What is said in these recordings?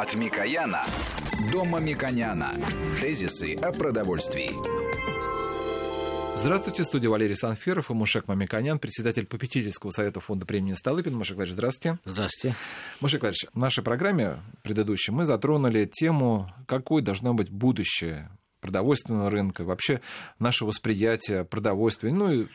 От Микояна до Мамиконяна. Тезисы о продовольствии. Здравствуйте, студия Валерий Санферов и Мушек Мамиконян, председатель попечительского совета фонда премии Столыпин. Мушек Владимирович, здравствуйте. Здравствуйте. Мушек Владимирович, в нашей программе предыдущей мы затронули тему, какой должно быть будущее продовольственного рынка, вообще наше восприятие продовольствия, ну и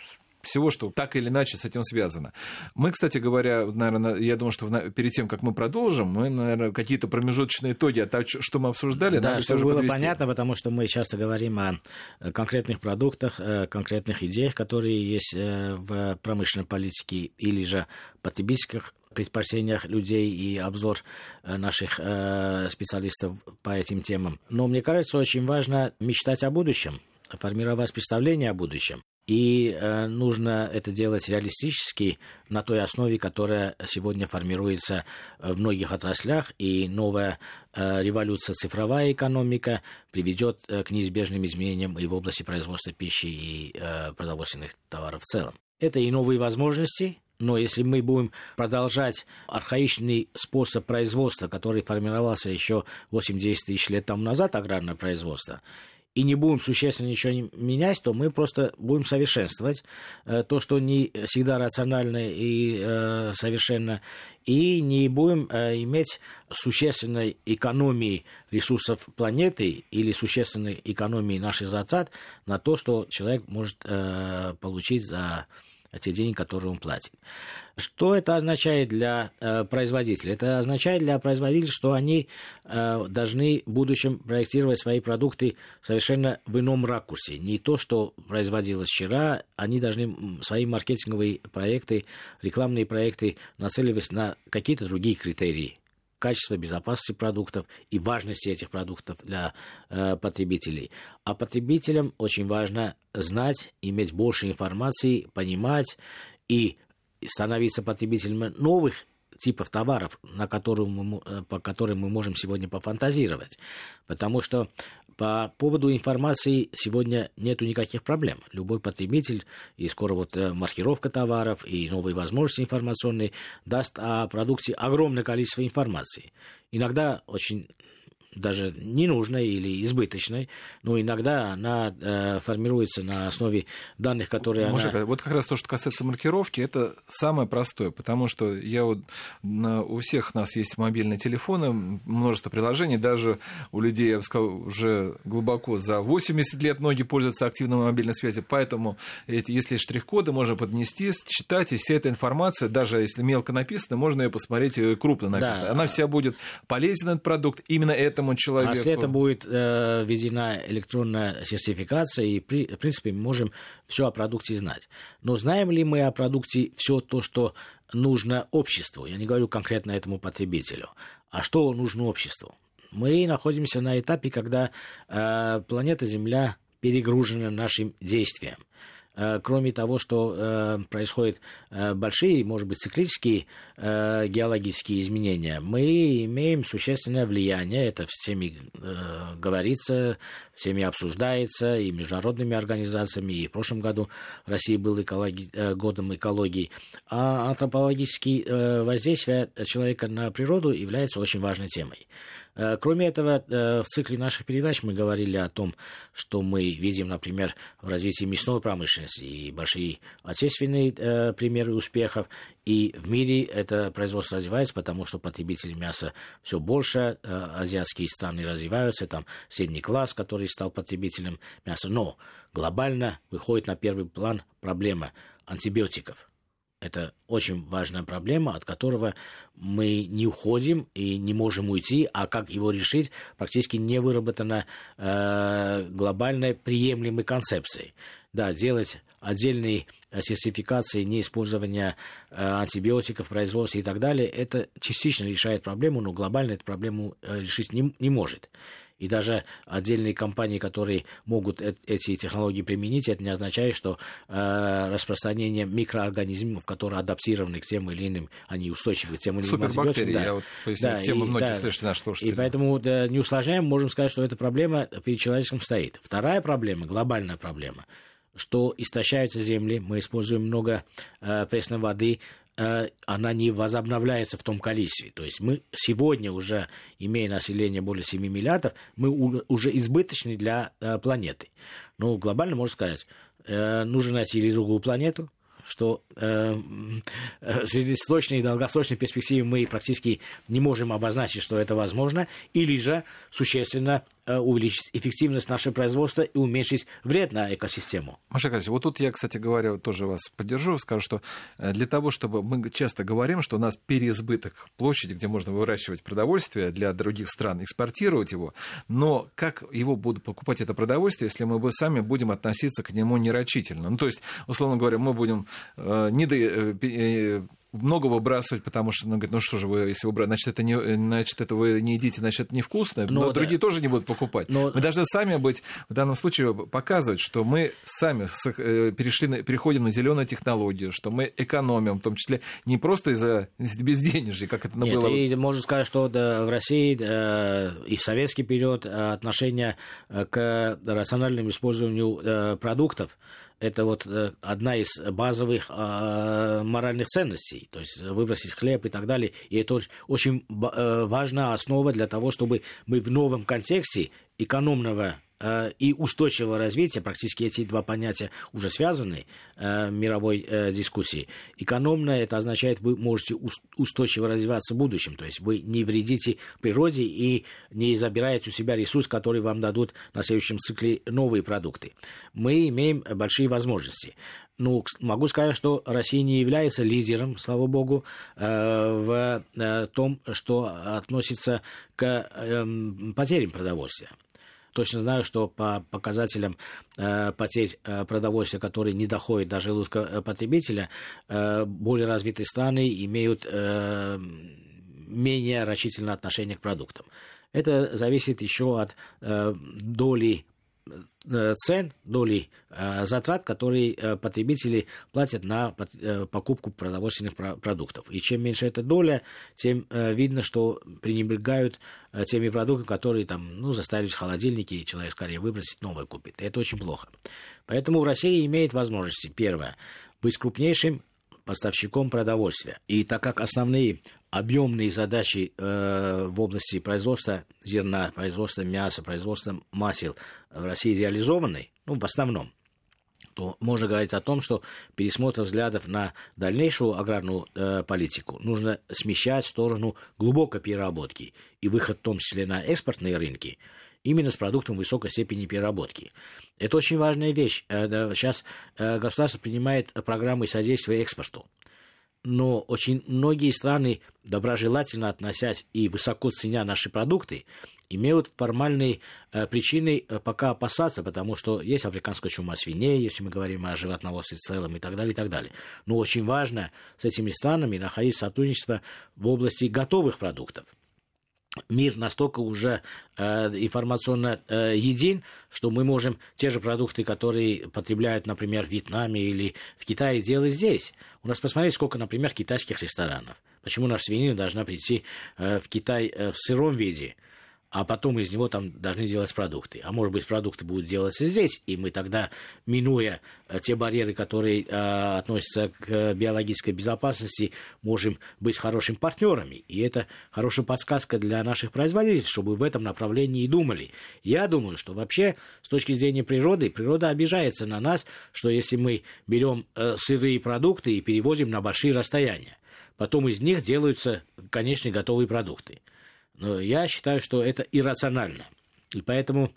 всего, что так или иначе с этим связано. Мы, кстати говоря, наверное, я думаю, что перед тем, как мы продолжим, мы, наверное, какие-то промежуточные итоги от того, что мы обсуждали, да, надо чтобы было подвести. понятно, потому что мы часто говорим о э, конкретных продуктах, э, конкретных идеях, которые есть э, в промышленной политике или же потребительских предпочтениях людей и обзор наших специалистов по этим темам. Но мне кажется, очень важно мечтать о будущем, формировать представление о будущем. И э, нужно это делать реалистически на той основе, которая сегодня формируется в многих отраслях, и новая э, революция цифровая экономика приведет э, к неизбежным изменениям и в области производства пищи и э, продовольственных товаров в целом. Это и новые возможности, но если мы будем продолжать архаичный способ производства, который формировался еще 8-10 тысяч лет тому назад, аграрное производство, и не будем существенно ничего не менять, то мы просто будем совершенствовать э, то, что не всегда рационально и э, совершенно, и не будем э, иметь существенной экономии ресурсов планеты или существенной экономии наших затрат на то, что человек может получить за те деньги, которые он платит. Что это означает для э, производителей? Это означает для производителей, что они э, должны в будущем проектировать свои продукты совершенно в ином ракурсе. Не то, что производилось вчера, они должны свои маркетинговые проекты, рекламные проекты нацеливать на какие-то другие критерии качества, безопасности продуктов и важности этих продуктов для э, потребителей. А потребителям очень важно знать, иметь больше информации, понимать и становиться потребителями новых типов товаров, на которые мы, э, по которым мы можем сегодня пофантазировать. Потому что по поводу информации сегодня нету никаких проблем. Любой потребитель, и скоро вот э, маркировка товаров, и новые возможности информационные даст о продукте огромное количество информации. Иногда очень даже ненужной или избыточной, но иногда она э, формируется на основе данных, которые Может, она... Вот как раз то, что касается маркировки, это самое простое, потому что я вот, на, у всех нас есть мобильные телефоны, множество приложений, даже у людей, я бы сказал, уже глубоко за 80 лет многие пользуются активной мобильной связью, поэтому эти, если штрих-коды можно поднести, читать, и вся эта информация, даже если мелко написана, можно ее посмотреть и крупно написано. Да. Она вся будет полезен, этот продукт, именно этому этому человеку. А если это будет э, введена электронная сертификация, и при, в принципе мы можем все о продукте знать. Но знаем ли мы о продукте все то, что нужно обществу? Я не говорю конкретно этому потребителю. А что нужно обществу? Мы находимся на этапе, когда э, планета Земля перегружена нашим действием. Э, кроме того, что э, происходят э, большие, может быть, циклические геологические изменения, мы имеем существенное влияние, это всеми говорится, всеми обсуждается, и международными организациями, и в прошлом году Россия был экологи... годом экологии. А антропологические воздействия человека на природу являются очень важной темой. Э, кроме этого, э, в цикле наших передач мы говорили о том, что мы видим, например, в развитии мясной промышленности и большие отечественные э, примеры успехов. И в мире это производство развивается, потому что потребители мяса все больше, азиатские страны развиваются, там средний класс, который стал потребителем мяса. Но глобально выходит на первый план проблема антибиотиков – это очень важная проблема, от которого мы не уходим и не можем уйти, а как его решить, практически не выработана э, глобальной приемлемой концепцией. Да, делать отдельные сертификации неиспользования э, антибиотиков, производства и так далее, это частично решает проблему, но глобально эту проблему э, решить не, не может. И даже отдельные компании, которые могут эти технологии применить, это не означает, что э, распространение микроорганизмов, которые адаптированы к тем или иным, они устойчивы к тем или иным Супербактерии, да. я вот поясню, да, тему и, многие да, слышите наши слушатели. И поэтому да, не усложняем, можем сказать, что эта проблема перед человечеством стоит. Вторая проблема, глобальная проблема, что истощаются земли, мы используем много э, пресной воды, э, она не возобновляется в том количестве. То есть мы сегодня уже, имея население более 7 миллиардов, мы уже избыточны для э, планеты. Ну, глобально можно сказать, нужно найти или другую планету, что э, э, среднесрочной и долгосрочной перспективе мы практически не можем обозначить, что это возможно, или же существенно Э, увеличить эффективность нашего производства и уменьшить вред на экосистему. Маша Карпович, вот тут я, кстати говоря, тоже вас поддержу, скажу, что э, для того, чтобы мы часто говорим, что у нас переизбыток площади, где можно выращивать продовольствие для других стран, экспортировать его, но как его будут покупать это продовольствие, если мы бы сами будем относиться к нему нерачительно? Ну, то есть, условно говоря, мы будем э, не до, э, много выбрасывать, потому что, ну, говорит, ну что же вы, если выбрать, значит, это не, значит, это вы не едите, значит, это невкусно, но, но да. другие тоже не будут покупать. Но... Мы должны сами быть, в данном случае, показывать, что мы сами э, перешли на, переходим на зеленую технологию, что мы экономим, в том числе не просто из-за безденежья, как это Нет, было. И можно сказать, что да, в России да, и в советский период э, отношение э, к рациональному использованию продуктов это вот э, одна из базовых э, моральных ценностей, то есть выбросить хлеб и так далее. И это очень э, важная основа для того, чтобы мы в новом контексте экономного и устойчивого развития, практически эти два понятия уже связаны э, в мировой э, дискуссии. Экономное это означает, вы можете устойчиво развиваться в будущем, то есть вы не вредите природе и не забираете у себя ресурс, который вам дадут на следующем цикле новые продукты. Мы имеем большие возможности. Ну, могу сказать, что Россия не является лидером, слава богу, в том, что относится к эм, потерям продовольствия точно знаю, что по показателям э, потерь э, продовольствия, которые не доходят до желудка э, потребителя, э, более развитые страны имеют э, менее рачительное отношение к продуктам. Это зависит еще от э, доли цен, доли э, затрат, которые э, потребители платят на покупку продовольственных продуктов. И чем меньше эта доля, тем видно, что пренебрегают теми продуктами, которые там, ну, заставились в холодильнике, и человек скорее выбросить, новое купит. Это очень плохо. Поэтому Россия имеет возможности, первое, быть крупнейшим поставщиком продовольствия. И так как основные объемные задачи э, в области производства зерна, производства мяса, производства масел в России реализованы, ну, в основном, то можно говорить о том, что пересмотр взглядов на дальнейшую аграрную э, политику нужно смещать в сторону глубокой переработки и выход в том числе на экспортные рынки именно с продуктом высокой степени переработки. Это очень важная вещь. Э, сейчас э, государство принимает программы содействия экспорту но очень многие страны, доброжелательно относясь и высоко ценя наши продукты, имеют формальные э, причины э, пока опасаться, потому что есть африканская чума свиней, если мы говорим о животноводстве в целом и так далее, и так далее. Но очень важно с этими странами находить сотрудничество в области готовых продуктов мир настолько уже э, информационно э, един, что мы можем те же продукты, которые потребляют, например, в Вьетнаме или в Китае, делать здесь. У нас посмотрите, сколько, например, китайских ресторанов. Почему наша свинина должна прийти э, в Китай э, в сыром виде? А потом из него там должны делать продукты. А может быть, продукты будут делаться здесь, и мы тогда, минуя э, те барьеры, которые э, относятся к биологической безопасности, можем быть хорошими партнерами. И это хорошая подсказка для наших производителей, чтобы в этом направлении и думали. Я думаю, что вообще с точки зрения природы, природа обижается на нас, что если мы берем э, сырые продукты и перевозим на большие расстояния, потом из них делаются конечные готовые продукты. Но я считаю, что это иррационально. И поэтому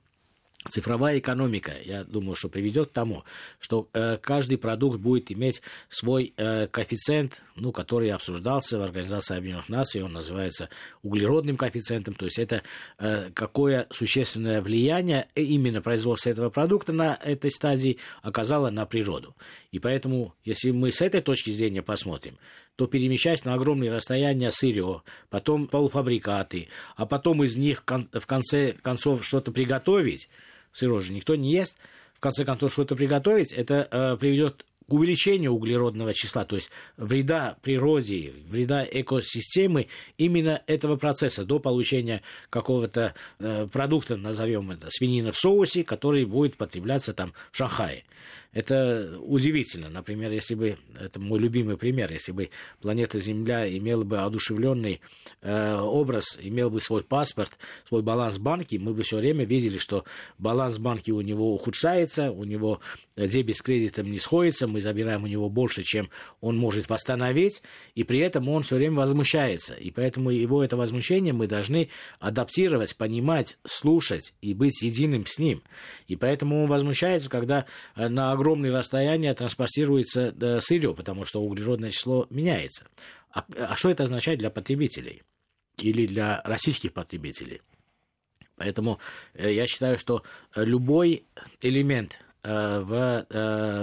цифровая экономика, я думаю, что приведет к тому, что э, каждый продукт будет иметь свой э, коэффициент, ну, который обсуждался в Организации Объединенных Наций, он называется углеродным коэффициентом, то есть это э, какое существенное влияние именно производство этого продукта на этой стадии оказало на природу. И поэтому, если мы с этой точки зрения посмотрим, то перемещаясь на огромные расстояния сырье, потом полуфабрикаты, а потом из них в конце концов что-то приготовить, сырье же никто не ест, в конце концов что-то приготовить, это э, приведет к увеличению углеродного числа, то есть вреда природе, вреда экосистемы именно этого процесса до получения какого-то э, продукта, назовем это, свинина в соусе, который будет потребляться там в Шанхае. Это удивительно. Например, если бы, это мой любимый пример, если бы планета Земля имела бы одушевленный э, образ, имел бы свой паспорт, свой баланс банки, мы бы все время видели, что баланс банки у него ухудшается, у него дебет с кредитом не сходится, мы забираем у него больше, чем он может восстановить, и при этом он все время возмущается. И поэтому его это возмущение мы должны адаптировать, понимать, слушать и быть единым с ним. И поэтому он возмущается, когда э, на огромные расстояния транспортируется э, сырье, потому что углеродное число меняется. А, а что это означает для потребителей или для российских потребителей? Поэтому э, я считаю, что любой элемент в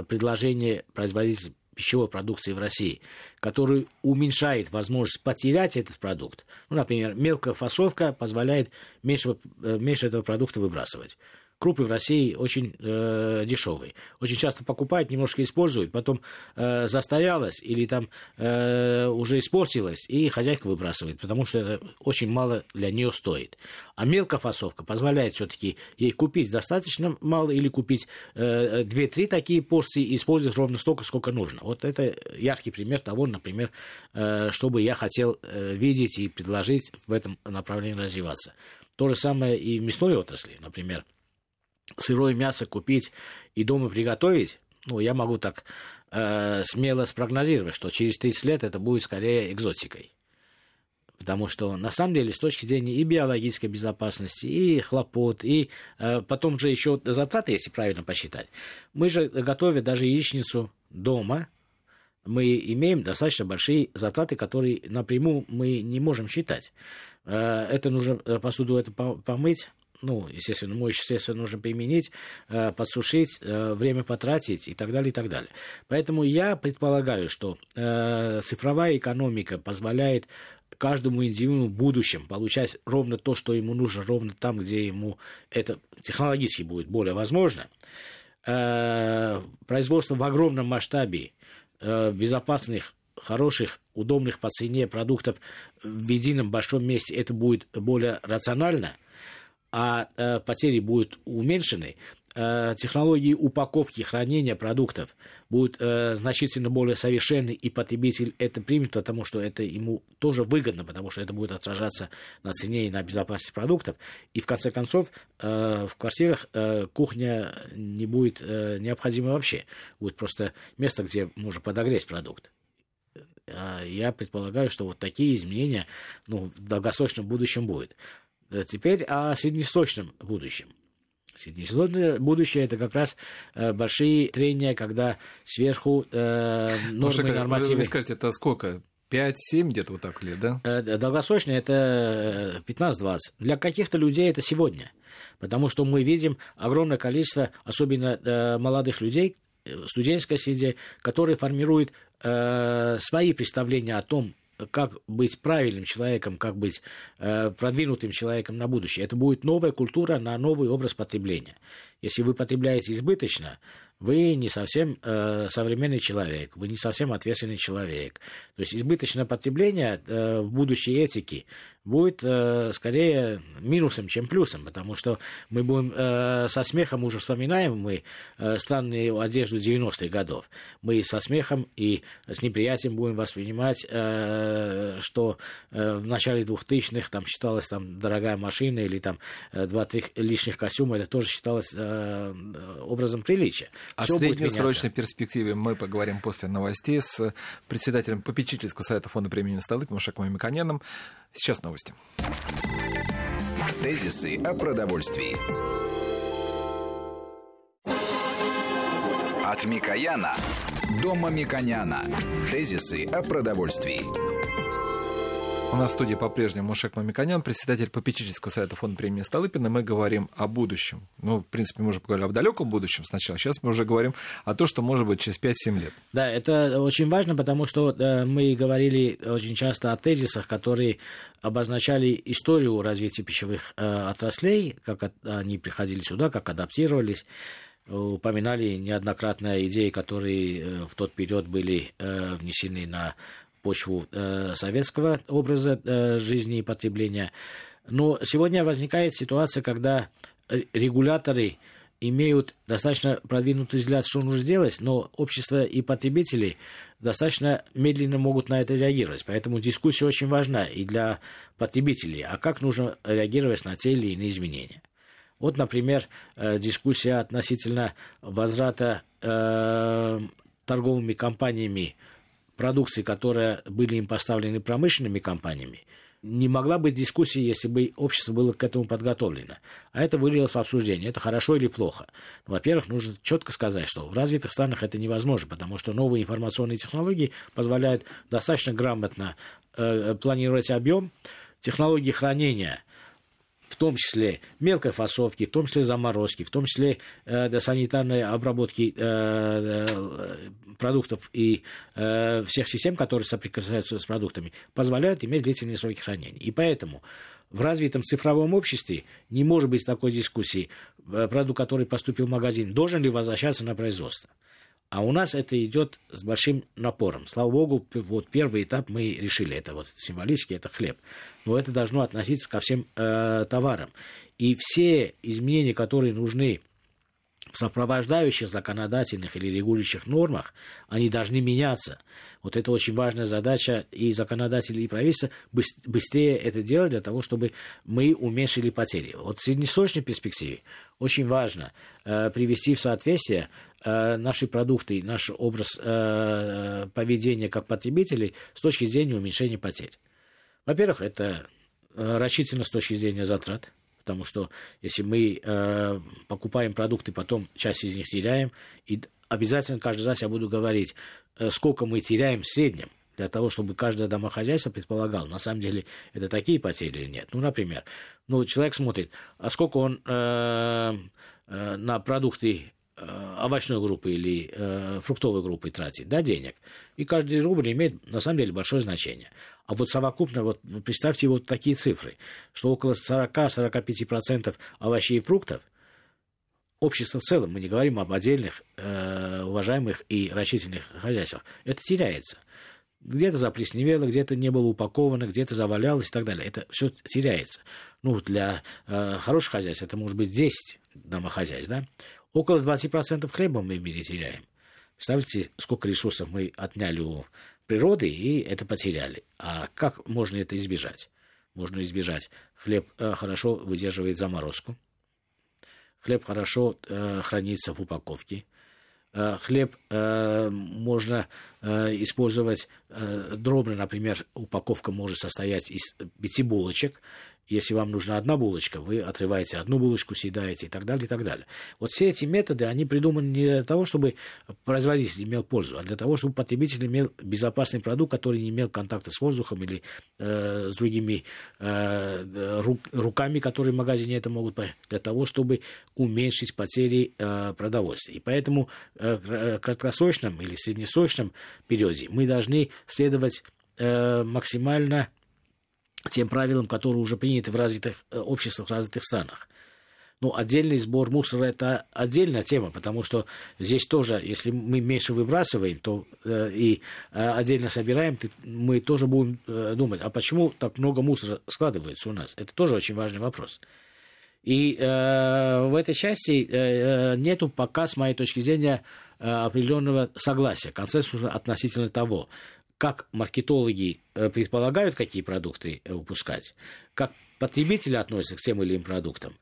предложении производителя пищевой продукции в России, который уменьшает возможность потерять этот продукт. Ну, например, мелкая фасовка позволяет меньше, меньше этого продукта выбрасывать крупы в России очень э, дешевые. Очень часто покупают, немножко используют, потом э, застоялось или там э, уже испортилось, и хозяйка выбрасывает, потому что это очень мало для нее стоит. А мелкая фасовка позволяет все-таки ей купить достаточно мало или купить э, 2-3 такие порции и использовать ровно столько, сколько нужно. Вот это яркий пример того, например, э, что бы я хотел э, видеть и предложить в этом направлении развиваться. То же самое и в мясной отрасли, например сырое мясо купить и дома приготовить, ну, я могу так э, смело спрогнозировать, что через 30 лет это будет скорее экзотикой. Потому что, на самом деле, с точки зрения и биологической безопасности, и хлопот, и э, потом же еще затраты, если правильно посчитать. Мы же, готовя даже яичницу дома, мы имеем достаточно большие затраты, которые напрямую мы не можем считать. Э, это нужно э, посуду это помыть, ну, естественно, мощь, естественно, нужно применить, э, подсушить, э, время потратить и так далее, и так далее. Поэтому я предполагаю, что э, цифровая экономика позволяет каждому индивиду в будущем получать ровно то, что ему нужно, ровно там, где ему это технологически будет более возможно. Производство в огромном масштабе безопасных хороших, удобных по цене продуктов в едином большом месте, это будет более рационально – а э, потери будут уменьшены, э, технологии упаковки, хранения продуктов будут э, значительно более совершенны, и потребитель это примет, потому что это ему тоже выгодно, потому что это будет отражаться на цене и на безопасности продуктов. И в конце концов в квартирах кухня не будет необходима вообще. Будет просто место, где можно подогреть продукт я предполагаю, что вот такие изменения ну, в долгосрочном будущем будут. Э, теперь о среднесрочном будущем. Среднесрочное будущее это как раз э, большие трения, когда сверху э, нормы ну, нормативы... Вы, вы скажете, это сколько? 5-7 где-то вот так лет, да? Э, долгосрочное это 15-20. Для каких-то людей это сегодня. Потому что мы видим огромное количество, особенно э, молодых людей, э, студенческой среде, которые формируют э, свои представления о том, как быть правильным человеком, как быть э, продвинутым человеком на будущее. Это будет новая культура на новый образ потребления. Если вы потребляете избыточно, вы не совсем э, современный человек, вы не совсем ответственный человек. То есть избыточное потребление э, в будущей этики будет э, скорее минусом, чем плюсом, потому что мы будем э, со смехом уже вспоминаем мы э, странную одежду 90-х годов. Мы со смехом и с неприятием будем воспринимать, э, что э, в начале 2000-х там считалось там дорогая машина или там э, два-три лишних костюма, это тоже считалось э, образом приличия. О среднесрочной перспективе мы поговорим после новостей с председателем попечительского совета фонда премии Столыпиным Шакмой Миконяном. Сейчас новости. Тезисы о продовольствии. От Микояна до Мамиконяна. Тезисы о продовольствии. У нас в студии по-прежнему Мушек Мамиканян, председатель попечительского совета фонда премии Столыпина. Мы говорим о будущем. Ну, в принципе, мы уже поговорили о далеком будущем сначала. Сейчас мы уже говорим о том, что может быть через 5-7 лет. Да, это очень важно, потому что э, мы говорили очень часто о тезисах, которые обозначали историю развития пищевых э, отраслей, как они приходили сюда, как адаптировались упоминали неоднократно идеи, которые э, в тот период были внесены на почву э, советского образа э, жизни и потребления. Но сегодня возникает ситуация, когда регуляторы имеют достаточно продвинутый взгляд, что нужно сделать, но общество и потребители достаточно медленно могут на это реагировать. Поэтому дискуссия очень важна и для потребителей. А как нужно реагировать на те или иные изменения? Вот, например, э, дискуссия относительно возврата э, торговыми компаниями продукции, которые были им поставлены промышленными компаниями, не могла быть дискуссии, если бы общество было к этому подготовлено. А это вылилось в обсуждение. Это хорошо или плохо? Во-первых, нужно четко сказать, что в развитых странах это невозможно, потому что новые информационные технологии позволяют достаточно грамотно э, планировать объем, технологии хранения в том числе мелкой фасовки, в том числе заморозки, в том числе э, санитарной обработки э, э, продуктов и э, всех систем, которые соприкасаются с продуктами, позволяют иметь длительные сроки хранения. И поэтому в развитом цифровом обществе не может быть такой дискуссии, э, продукт, который поступил в магазин, должен ли возвращаться на производство. А у нас это идет с большим напором. Слава богу, вот первый этап мы решили. Это вот символически, это хлеб. Но это должно относиться ко всем э, товарам. И все изменения, которые нужны в сопровождающих законодательных или регулирующих нормах, они должны меняться. Вот это очень важная задача и законодателей, и правительства быстрее это делать для того, чтобы мы уменьшили потери. Вот в среднесрочной перспективе очень важно э, привести в соответствие наши продукты, наш образ э, поведения как потребителей с точки зрения уменьшения потерь. Во-первых, это э, рассчитано с точки зрения затрат, потому что если мы покупаем продукты, потом часть из них теряем, и обязательно каждый раз я буду говорить, сколько мы теряем в среднем, для того, чтобы каждое домохозяйство предполагало, на самом деле это такие потери или нет. Ну, например, ну, человек смотрит, а сколько он э, э, на продукты Э, овощной группы или э, фруктовой группы тратить, да, денег. И каждый рубль имеет, на самом деле, большое значение. А вот совокупно, вот представьте вот такие цифры, что около 40-45% овощей и фруктов общество в целом, мы не говорим об отдельных э, уважаемых и рачительных хозяйствах, это теряется. Где-то заплесневело, где-то не было упаковано, где-то завалялось и так далее. Это все теряется. Ну, для э, хороших хозяйств это может быть 10 домохозяйств, да? Около 20% хлеба мы в мире теряем. Представляете, сколько ресурсов мы отняли у природы и это потеряли. А как можно это избежать? Можно избежать. Хлеб э, хорошо выдерживает заморозку. Хлеб хорошо э, хранится в упаковке. Э, хлеб э, можно э, использовать э, дробно, например, упаковка может состоять из пяти булочек, если вам нужна одна булочка, вы отрываете одну булочку, съедаете и так далее, и так далее. Вот все эти методы, они придуманы не для того, чтобы производитель имел пользу, а для того, чтобы потребитель имел безопасный продукт, который не имел контакта с воздухом или э, с другими э, рук, руками, которые в магазине это могут, для того, чтобы уменьшить потери э, продовольствия. И поэтому э, в краткосрочном или среднесрочном периоде мы должны следовать э, максимально тем правилам, которые уже приняты в развитых э, обществах, в развитых странах. Ну, отдельный сбор мусора – это отдельная тема, потому что здесь тоже, если мы меньше выбрасываем, то э, и э, отдельно собираем, то мы тоже будем э, думать, а почему так много мусора складывается у нас? Это тоже очень важный вопрос. И э, в этой части э, э нету пока, с моей точки зрения, э, определенного согласия, консенсуса относительно того, как маркетологи э, предполагают, какие продукты э, выпускать, как потребители относятся к тем или иным продуктам,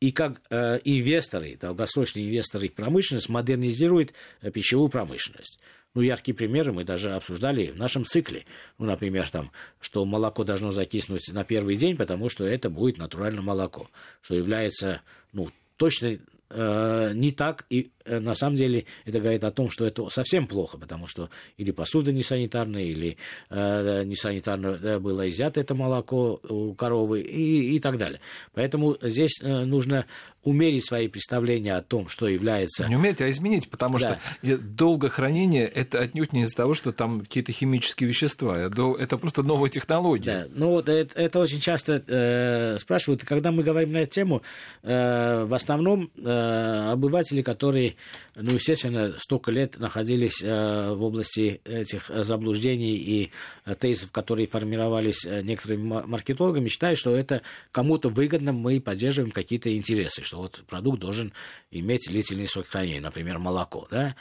и как э, инвесторы, долгосрочные инвесторы в промышленность модернизируют э, пищевую промышленность. Ну, яркие примеры мы даже обсуждали в нашем цикле. Ну, например, там, что молоко должно закиснуть на первый день, потому что это будет натуральное молоко, что является ну, точной Э, не так, и э, на самом деле это говорит о том, что это совсем плохо, потому что или посуда не санитарная, или э, не санитарно было изъято это молоко у коровы и, и так далее. Поэтому здесь э, нужно умерить свои представления о том, что является... Не умерить, а изменить, потому да. что долгое хранение – это отнюдь не из-за того, что там какие-то химические вещества, это просто новая технология. Да, ну вот это, это очень часто э, спрашивают, когда мы говорим на эту тему, э, в основном э, обыватели, которые, ну, естественно, столько лет находились э, в области этих заблуждений и э, тезисов, которые формировались э, некоторыми маркетологами, считают, что это кому-то выгодно, мы поддерживаем какие-то интересы, что вот продукт должен иметь длительный срок хранения, например, молоко, да,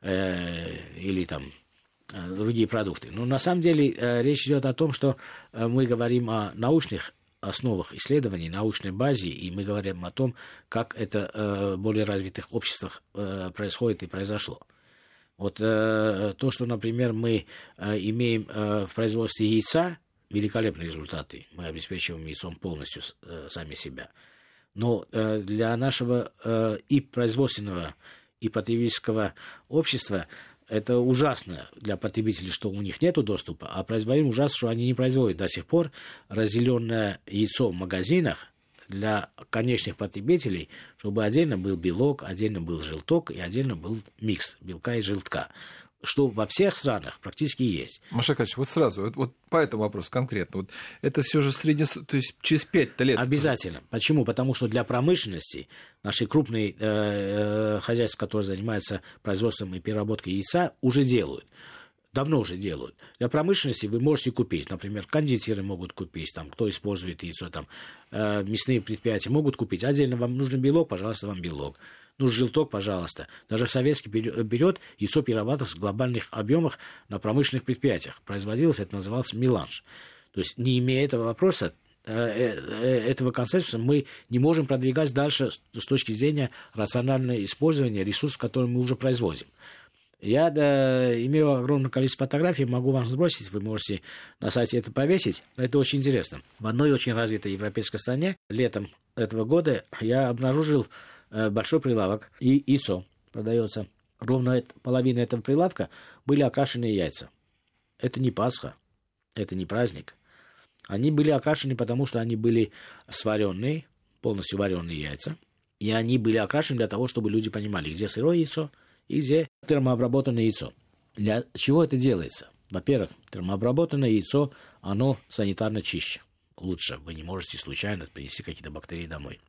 э, или там э, другие продукты. Но на самом деле э, речь идет о том, что мы говорим о научных основах исследований, научной базе, и мы говорим о том, как это в более развитых обществах происходит и произошло. Вот э, то, что, например, мы э, имеем э, в производстве яйца, великолепные результаты. Мы обеспечиваем яйцом полностью э, сами себя. Но э, для нашего э, и производственного, и потребительского общества это ужасно для потребителей, что у них нет доступа, а производим ужасно, что они не производят до сих пор разделенное яйцо в магазинах для конечных потребителей, чтобы отдельно был белок, отдельно был желток и отдельно был микс белка и желтка что во всех странах практически есть. Маша Качевич, вот сразу, вот, вот по этому вопросу конкретно, вот это все же средне, то есть через 5 лет. Обязательно. Почему? Потому что для промышленности наши крупные э, э, хозяйства, которые занимаются производством и переработкой яйца, уже делают давно уже делают. Для промышленности вы можете купить, например, кондитеры могут купить, там, кто использует яйцо, там, э, мясные предприятия могут купить. Отдельно вам нужен белок, пожалуйста, вам белок. Ну, желток, пожалуйста. Даже советский берет яйцо перерабатывается в глобальных объемах на промышленных предприятиях. Производилось, это называлось меланж. То есть, не имея этого вопроса, э, э, этого консенсуса мы не можем продвигать дальше с точки зрения рационального использования ресурсов, которые мы уже производим. Я да, имею огромное количество фотографий, могу вам сбросить, вы можете на сайте это повесить. Это очень интересно. В одной очень развитой европейской стране летом этого года я обнаружил Э, большой прилавок и яйцо продается. Ровно половина этого прилавка были окрашенные яйца. Это не Пасха, это не праздник. Они были окрашены, потому что они были сваренные, полностью вареные яйца. И они были окрашены для того, чтобы люди понимали, где сырое яйцо и где термообработанное яйцо. Для чего это делается? Во-первых, термообработанное яйцо, оно санитарно чище. Лучше. Вы не можете случайно принести какие-то бактерии домой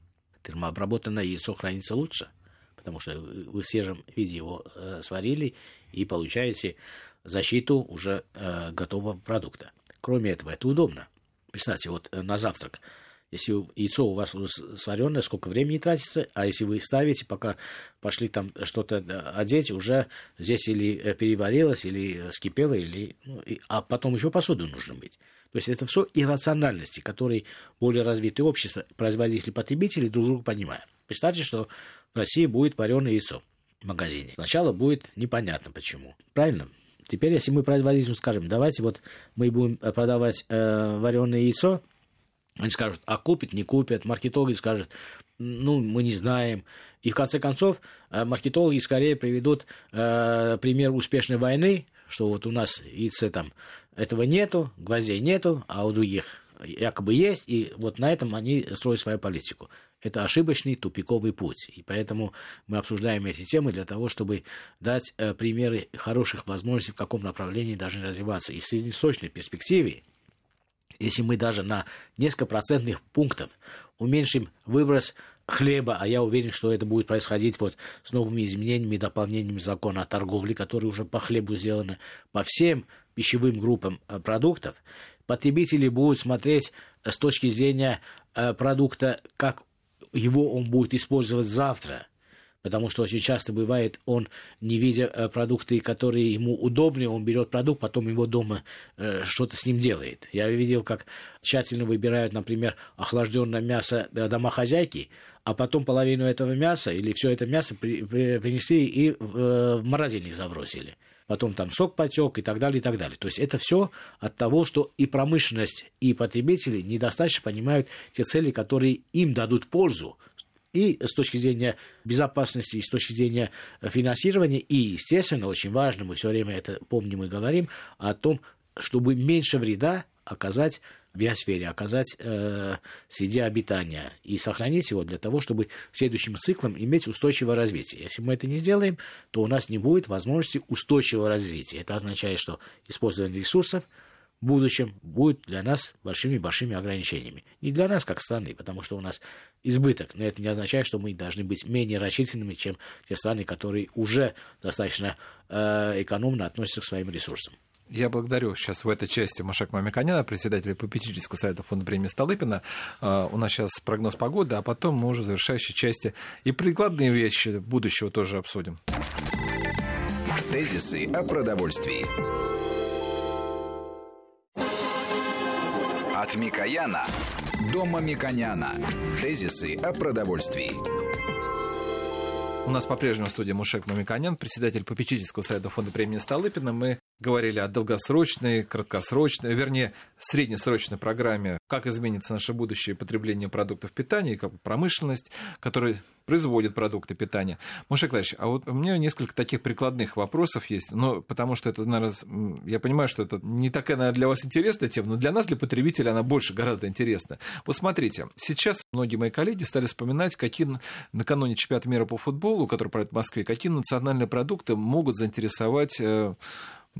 термообработанное яйцо хранится лучше, потому что вы в свежем виде его э, сварили и получаете защиту уже э, готового продукта. Кроме этого, это удобно. Представьте, вот э, на завтрак, если яйцо у вас сваренное, сколько времени тратится, а если вы ставите, пока пошли там что-то э, одеть, уже здесь или э, переварилось, или скипело, или, ну, и, а потом еще посуду нужно мыть. То есть это все иррациональности, которые более развитые общества, производители, потребители друг друга понимают. Представьте, что в России будет вареное яйцо в магазине. Сначала будет непонятно почему. Правильно? Теперь, если мы производителю скажем, давайте вот мы будем э, продавать э, вареное яйцо, они скажут, а купят, не купят. Маркетологи скажут, ну, мы не знаем. И в конце концов, э, маркетологи скорее приведут э, пример успешной войны, что вот у нас яйце там этого нету, гвоздей нету, а у других якобы есть, и вот на этом они строят свою политику. Это ошибочный тупиковый путь. И поэтому мы обсуждаем эти темы для того, чтобы дать э, примеры хороших возможностей, в каком направлении должны развиваться. И в среднесрочной перспективе, если мы даже на несколько процентных пунктов уменьшим выброс хлеба, а я уверен, что это будет происходить вот с новыми изменениями и дополнениями закона о торговле, которые уже по хлебу сделаны, по всем пищевым группам э, продуктов, потребители будут смотреть э, с точки зрения э, продукта, как его он будет использовать завтра – потому что очень часто бывает, он, не видя э, продукты, которые ему удобны, он берет продукт, потом его дома э, что-то с ним делает. Я видел, как тщательно выбирают, например, охлажденное мясо домохозяйки, а потом половину этого мяса или все это мясо при, при, принесли и э, в морозильник забросили потом там сок потек и так далее, и так далее. То есть это все от того, что и промышленность, и потребители недостаточно понимают те цели, которые им дадут пользу и с точки зрения безопасности, и с точки зрения финансирования, и, естественно, очень важно, мы все время это помним и говорим, о том, чтобы меньше вреда оказать биосфере, оказать э, среде обитания и сохранить его для того, чтобы следующим циклом иметь устойчивое развитие. Если мы это не сделаем, то у нас не будет возможности устойчивого развития. Это означает, что использование ресурсов – будущем будет для нас большими-большими ограничениями. Не для нас, как страны, потому что у нас избыток, но это не означает, что мы должны быть менее рачительными, чем те страны, которые уже достаточно э, экономно относятся к своим ресурсам. Я благодарю сейчас в этой части Машак Мамиканяна, председателя попечительского совета фонда премии Столыпина. А, у нас сейчас прогноз погоды, а потом мы уже в завершающей части и прикладные вещи будущего тоже обсудим. Тезисы о продовольствии. От Микояна до Мамиконяна. Тезисы о продовольствии. У нас по-прежнему в студии Мушек Мамиканян, председатель попечительского совета фонда премии Столыпина. Мы говорили о долгосрочной, краткосрочной, вернее, среднесрочной программе, как изменится наше будущее потребление продуктов питания, как промышленность, которая производит продукты питания. Мушек Владимирович, а вот у меня несколько таких прикладных вопросов есть, но потому что это, наверное, я понимаю, что это не такая, наверное, для вас интересная тема, но для нас, для потребителя, она больше гораздо интересна. Вот смотрите, сейчас многие мои коллеги стали вспоминать, какие накануне чемпионата мира по футболу, который пройдет в Москве, какие национальные продукты могут заинтересовать э,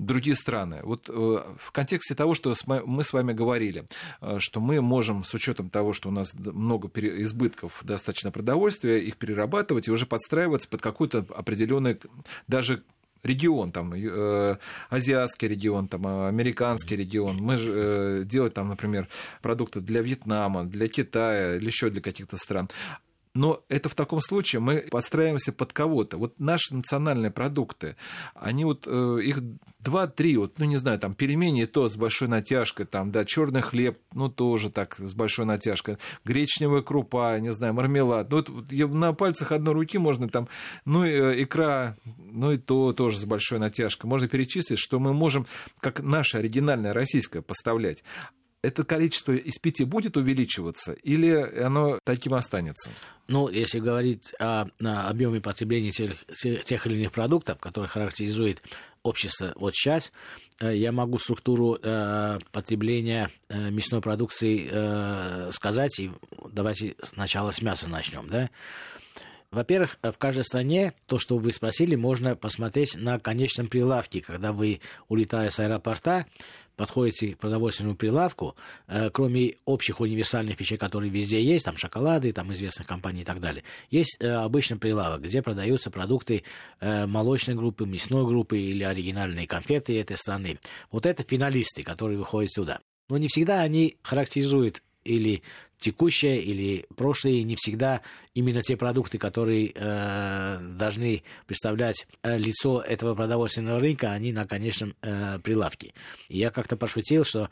другие страны. Вот э, в контексте того, что мы с вами говорили, э, что мы можем с учетом того, что у нас много избытков достаточно продовольствия, их перерабатывать и уже подстраиваться под какой-то определенный даже регион, там, э, азиатский регион, там, американский регион. Мы же э, делать там, например, продукты для Вьетнама, для Китая или еще для каких-то стран. Но это в таком случае мы подстраиваемся под кого-то. Вот наши национальные продукты, они вот, э, их два-три, вот, ну, не знаю, там, пельмени то с большой натяжкой, там, да, черный хлеб, ну, тоже так, с большой натяжкой, гречневая крупа, не знаю, мармелад. Ну, вот, на пальцах одной руки можно там, ну, э, икра, ну, и то тоже с большой натяжкой. Можно перечислить, что мы можем, как наше оригинальное российское, поставлять это количество испития будет увеличиваться или оно таким останется? Ну, если говорить о, о объеме потребления тех, тех или иных продуктов, которые характеризует общество вот сейчас, э, я могу структуру э, потребления э, мясной продукции э, сказать, и давайте сначала с мяса начнем, да. Во-первых, в каждой стране, то, что вы спросили, можно посмотреть на конечном прилавке. Когда вы, улетая с аэропорта, подходите к продовольственному прилавку, э, кроме общих универсальных вещей, которые везде есть, там шоколады, там известных компаний и так далее, есть э, обычный прилавок, где продаются продукты э, молочной группы, мясной группы или оригинальные конфеты этой страны. Вот это финалисты, которые выходят сюда. Но не всегда они характеризуют или текущее или прошлое, не всегда именно те продукты, которые э, должны представлять э, лицо этого продовольственного рынка, они на конечном э, прилавке. И я как-то пошутил, что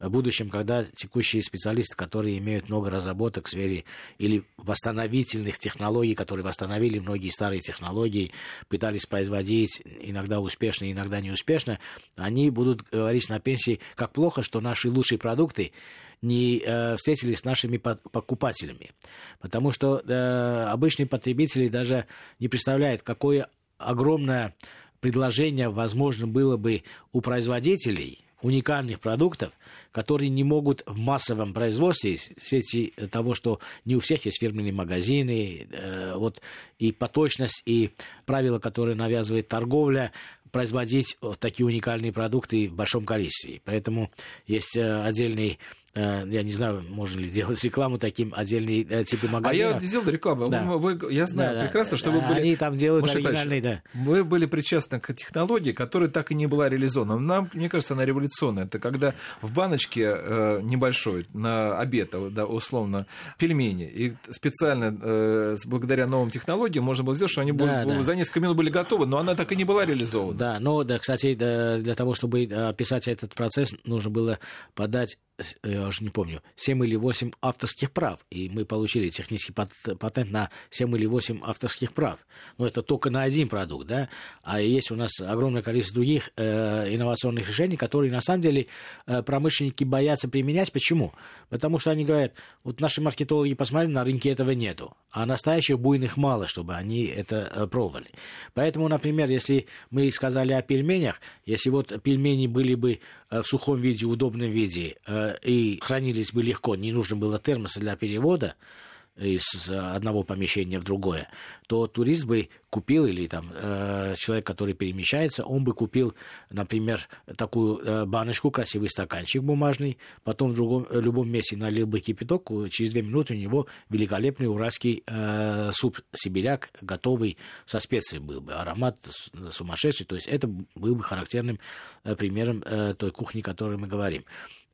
в будущем, когда текущие специалисты, которые имеют много разработок в сфере или восстановительных технологий, которые восстановили многие старые технологии, пытались производить иногда успешно, иногда неуспешно, они будут говорить на пенсии, как плохо, что наши лучшие продукты не э, встретились с нашими покупателями. Потому что э, обычные потребители даже не представляют, какое огромное предложение возможно было бы у производителей уникальных продуктов, которые не могут в массовом производстве, в свете того, что не у всех есть фирменные магазины, э, вот и поточность, и правила, которые навязывает торговля, производить такие уникальные продукты в большом количестве. Поэтому есть э, отдельный я не знаю, можно ли делать рекламу таким отдельные э, типы магазинов. А я сделал рекламу. Да. Вы, я знаю да, прекрасно, что вы были... Они там делают Может, оригинальные, да. Вы были причастны к технологии, которая так и не была реализована. Нам, мне кажется, она революционная. Это когда в баночке э, небольшой на обед, да, условно, пельмени, и специально э, благодаря новым технологиям можно было сделать, что они да, были, да. за несколько минут были готовы, но она так и не была реализована. Да, но, да, кстати, для того, чтобы описать этот процесс, нужно было подать я уже не помню, 7 или 8 авторских прав. И мы получили технический патент на 7 или 8 авторских прав. Но это только на один продукт, да. А есть у нас огромное количество других э, инновационных решений, которые на самом деле э, промышленники боятся применять. Почему? Потому что они говорят, вот наши маркетологи посмотрели, на рынке этого нету. А настоящих буйных мало, чтобы они это э, пробовали. Поэтому, например, если мы сказали о пельменях, если вот пельмени были бы э, в сухом виде, удобном виде, э, и хранились бы легко, не нужно было термоса для перевода, из одного помещения в другое, то турист бы купил, или там э, человек, который перемещается, он бы купил, например, такую э, баночку, красивый стаканчик бумажный, потом в другом, любом месте налил бы кипяток, через две минуты у него великолепный уральский э, суп сибиряк, готовый со специей был бы, аромат сумасшедший, то есть это был бы характерным э, примером э, той кухни, о которой мы говорим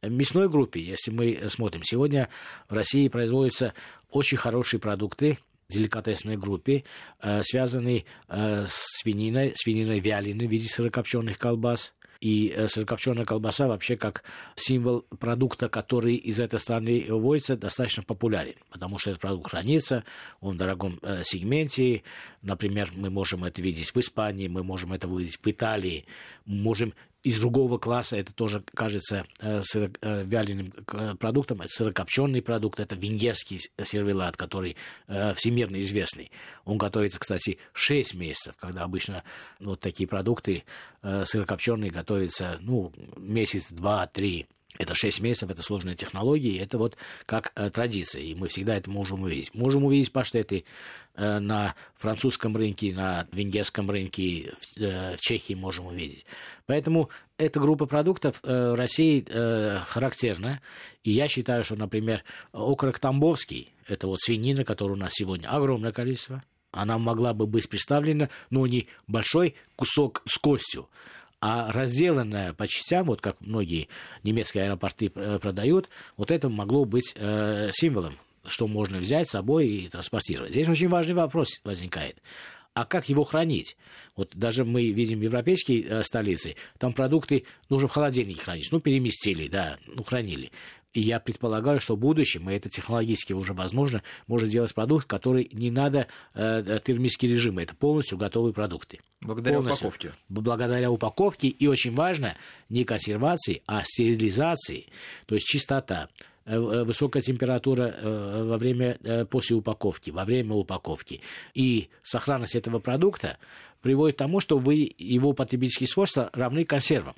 мясной группе, если мы смотрим, сегодня в России производятся очень хорошие продукты, деликатесной группе, э, связанные э, с свининой, свининой вяленой в виде сырокопченых колбас. И э, сырокопченая колбаса вообще как символ продукта, который из этой страны вводится, достаточно популярен, потому что этот продукт хранится, он в дорогом сегменте. Например, мы можем это видеть в Испании, мы можем это видеть в Италии, можем из другого класса, это тоже кажется э, сыро, э, вяленым э, продуктом, это сырокопченый продукт, это венгерский сервелат, который всемирно известный. Он готовится, кстати, 6 месяцев, когда обычно вот такие продукты сырокопченые готовятся ну, месяц, два, три. Это 6 месяцев, это сложные технологии, это вот как традиция, и мы всегда это можем увидеть. Можем увидеть паштеты на французском рынке, на венгерском рынке, в, э, в Чехии можем увидеть. Поэтому эта группа продуктов э, в России э, характерна, и я считаю, что, например, окорок тамбовский, это вот свинина, которую у нас сегодня огромное количество, она могла бы быть представлена, но не большой кусок с костью, а разделанная по частям, вот как многие немецкие аэропорты э, продают, вот это могло быть э, символом, что можно взять с собой и транспортировать. Здесь очень важный вопрос возникает. А как его хранить? Вот даже мы видим европейские э, столицы, там продукты нужно в холодильнике хранить. Ну, переместили, да, ну, хранили. И я предполагаю, что в будущем, и это технологически уже возможно, можно сделать продукт, который не надо э, термический режим, это полностью готовые продукты. Благодаря полностью. упаковке. Благодаря упаковке, и очень важно, не консервации, а стерилизации, то есть чистота э, э, высокая температура э, во время, после упаковки, во время упаковки. И сохранность этого продукта приводит к тому, что вы, его потребительские свойства равны консервам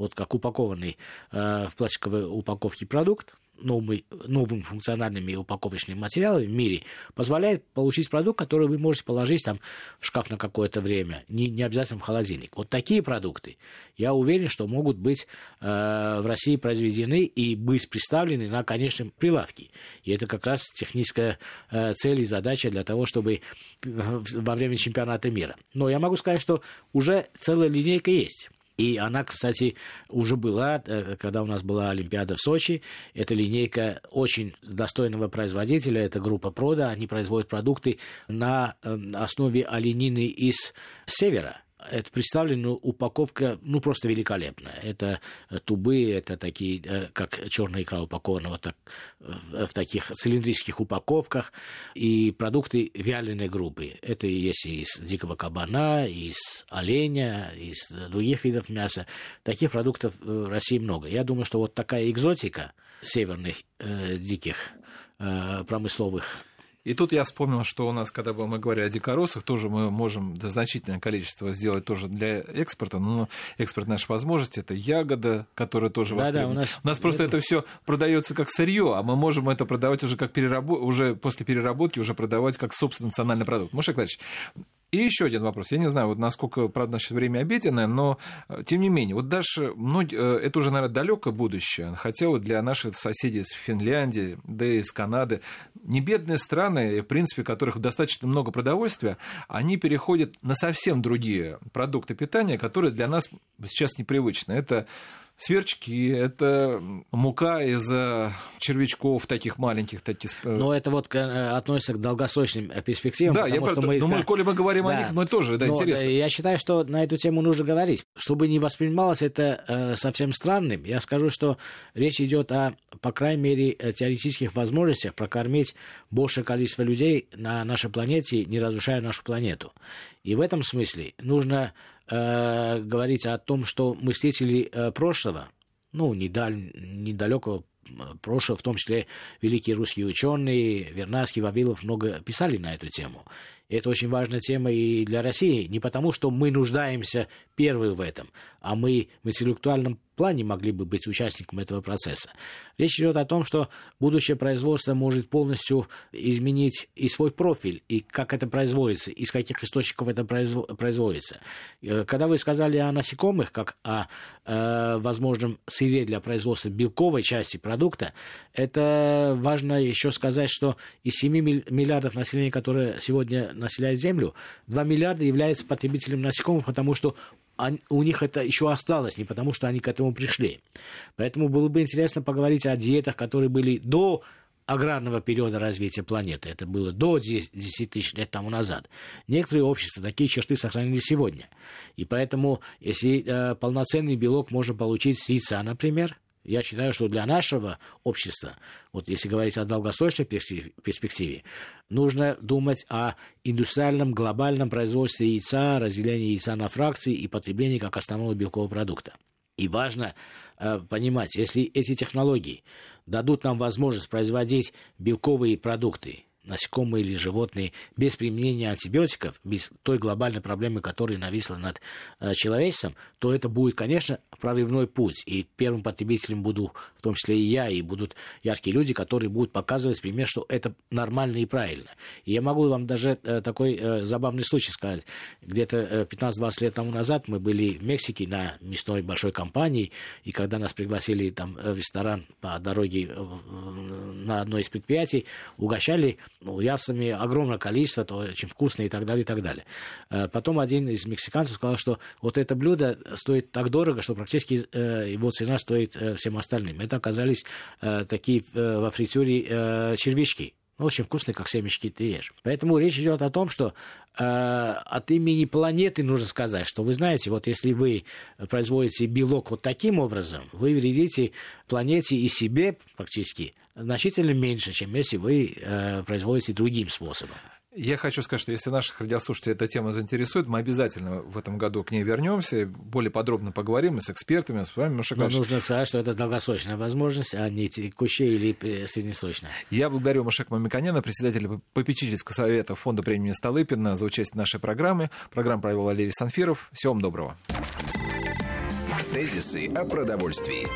вот как упакованный э, в пластиковой упаковке продукт, новыми, новыми функциональными упаковочными материалами в мире позволяет получить продукт, который вы можете положить там в шкаф на какое-то время, не, не обязательно в холодильник. Вот такие продукты, я уверен, что могут быть э, в России произведены и быть представлены на конечном прилавке. И это как раз техническая э, цель и задача для того, чтобы э, во время чемпионата мира. Но я могу сказать, что уже целая линейка есть. И она, кстати, уже была, э, когда у нас была Олимпиада в Сочи. Это линейка очень достойного производителя, это группа Прода. Они производят продукты на э, основе оленины из севера это представлена упаковка, ну, просто великолепная. Это э, тубы, это такие, э, как черная икра упакована вот так, в таких цилиндрических упаковках, и продукты вяленой группы. Это есть из дикого кабана, из оленя, из других видов мяса. Таких продуктов в России много. Я думаю, что вот такая экзотика северных э, диких э, промысловых и тут я вспомнил, что у нас, когда мы говорили о дикоросах, тоже мы можем значительное количество сделать тоже для экспорта, но экспорт нашей возможности это ягода, которая тоже да, востребована. Да, у нас, у нас просто это все продается как сырье, а мы можем это продавать уже как перерабо... уже после переработки уже продавать как собственный национальный продукт. Маша Николаевич, и еще один вопрос. Я не знаю, вот насколько, правда, сейчас время обеденное, но э, тем не менее, вот даже многие, э, это уже, наверное, далекое будущее, хотя вот для наших соседей из Финляндии, да и из Канады, не бедные страны, в принципе, которых достаточно много продовольствия, они переходят на совсем другие продукты питания, которые для нас сейчас непривычны. Это сверчки, это мука из э, червячков таких маленьких. Таких... Э, Но это вот э, относится к долгосрочным перспективам. Да, я что мы... Ну, мы, коли мы говорим да. о них, мы тоже, да, Но, интересно. Я считаю, что на эту тему нужно говорить. Чтобы не воспринималось это э, совсем странным, я скажу, что речь идет о, по крайней мере, теоретических возможностях прокормить большее количество людей на нашей планете, не разрушая нашу планету. И в этом смысле нужно э, говорить о том, что мыслители э, прошлого, ну, недаль, недалекого прошлого, в том числе великие русские ученые, Вернадский, Вавилов много писали на эту тему. Это очень важная тема и для России, не потому, что мы нуждаемся первые в этом, а мы в интеллектуальном плане могли бы быть участником этого процесса. Речь идет о том, что будущее производство может полностью изменить и свой профиль, и как это производится, из каких источников это производится. Э, когда вы сказали о насекомых, как о э, возможном сыре для производства белковой части продукта, это важно еще сказать, что из 7 миллиардов населения, которое сегодня населяет Землю, 2 миллиарда являются потребителем насекомых, потому что у них это еще осталось, не потому что они к этому пришли. Поэтому было бы интересно поговорить о диетах, которые были до аграрного периода развития планеты. Это было до 10, 10 тысяч лет тому назад. Некоторые общества такие черты сохранили сегодня. И поэтому, если э, полноценный белок можно получить с яйца, например, я считаю, что для нашего общества, вот если говорить о долгосрочной перспективе, нужно думать о индустриальном глобальном производстве яйца, разделении яйца на фракции и потреблении как основного белкового продукта. И важно э, понимать, если эти технологии дадут нам возможность производить белковые продукты, насекомые или животные, без применения антибиотиков, без той глобальной проблемы, которая нависла над э, человечеством, то это будет, конечно, прорывной путь. И первым потребителем буду, в том числе и я, и будут яркие люди, которые будут показывать пример, что это нормально и правильно. И я могу вам даже э, такой э, забавный случай сказать. Где-то э, 15-20 лет тому назад мы были в Мексике на мясной большой компании, и когда нас пригласили там в ресторан по дороге э, на одно из предприятий, угощали ну, явцами огромное количество, то очень вкусно и так далее, и так далее. Э, потом один из мексиканцев сказал, что вот это блюдо стоит так дорого, что практически э, его цена стоит э, всем остальным. Это оказались такие во фритюре червячки. Очень вкусные, как семечки ты ешь. Поэтому речь идет о том, что э, от имени планеты нужно сказать, что вы знаете, вот если вы производите белок вот таким образом, вы вредите планете и себе практически значительно меньше, чем если вы э, производите другим способом. Я хочу сказать, что если наших радиослушателей эта тема заинтересует, мы обязательно в этом году к ней вернемся, более подробно поговорим с экспертами, с вами. Но нужно сказать, что это долгосрочная возможность, а не текущая или среднесрочная. Я благодарю Машек Мамиканяна, председателя попечительского совета фонда премии Столыпина за участие в нашей программе. Программу провел Валерий Санфиров. Всего вам доброго. Тезисы о продовольствии.